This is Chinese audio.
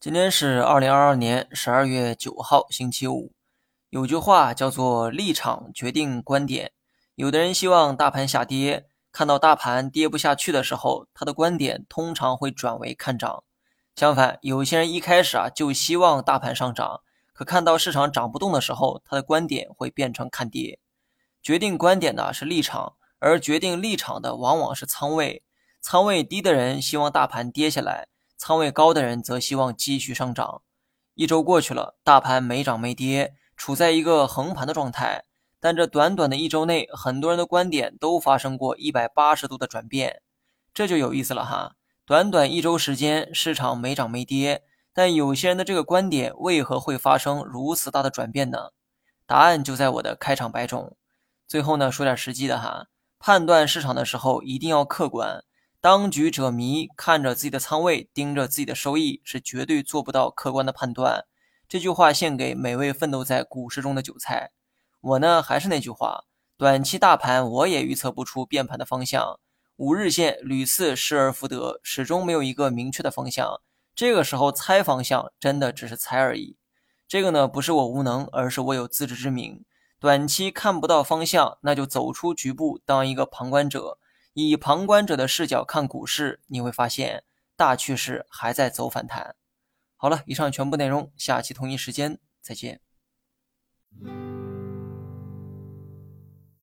今天是二零二二年十二月九号，星期五。有句话叫做“立场决定观点”。有的人希望大盘下跌，看到大盘跌不下去的时候，他的观点通常会转为看涨。相反，有些人一开始啊就希望大盘上涨，可看到市场涨不动的时候，他的观点会变成看跌。决定观点的是立场，而决定立场的往往是仓位。仓位低的人希望大盘跌下来。仓位高的人则希望继续上涨。一周过去了，大盘没涨没跌，处在一个横盘的状态。但这短短的一周内，很多人的观点都发生过一百八十度的转变，这就有意思了哈。短短一周时间，市场没涨没跌，但有些人的这个观点为何会发生如此大的转变呢？答案就在我的开场白中。最后呢，说点实际的哈，判断市场的时候一定要客观。当局者迷，看着自己的仓位，盯着自己的收益，是绝对做不到客观的判断。这句话献给每位奋斗在股市中的韭菜。我呢，还是那句话，短期大盘我也预测不出变盘的方向。五日线屡次失而复得，始终没有一个明确的方向。这个时候猜方向，真的只是猜而已。这个呢，不是我无能，而是我有自知之明。短期看不到方向，那就走出局部，当一个旁观者。以旁观者的视角看股市，你会发现大趋势还在走反弹。好了，以上全部内容，下期同一时间再见。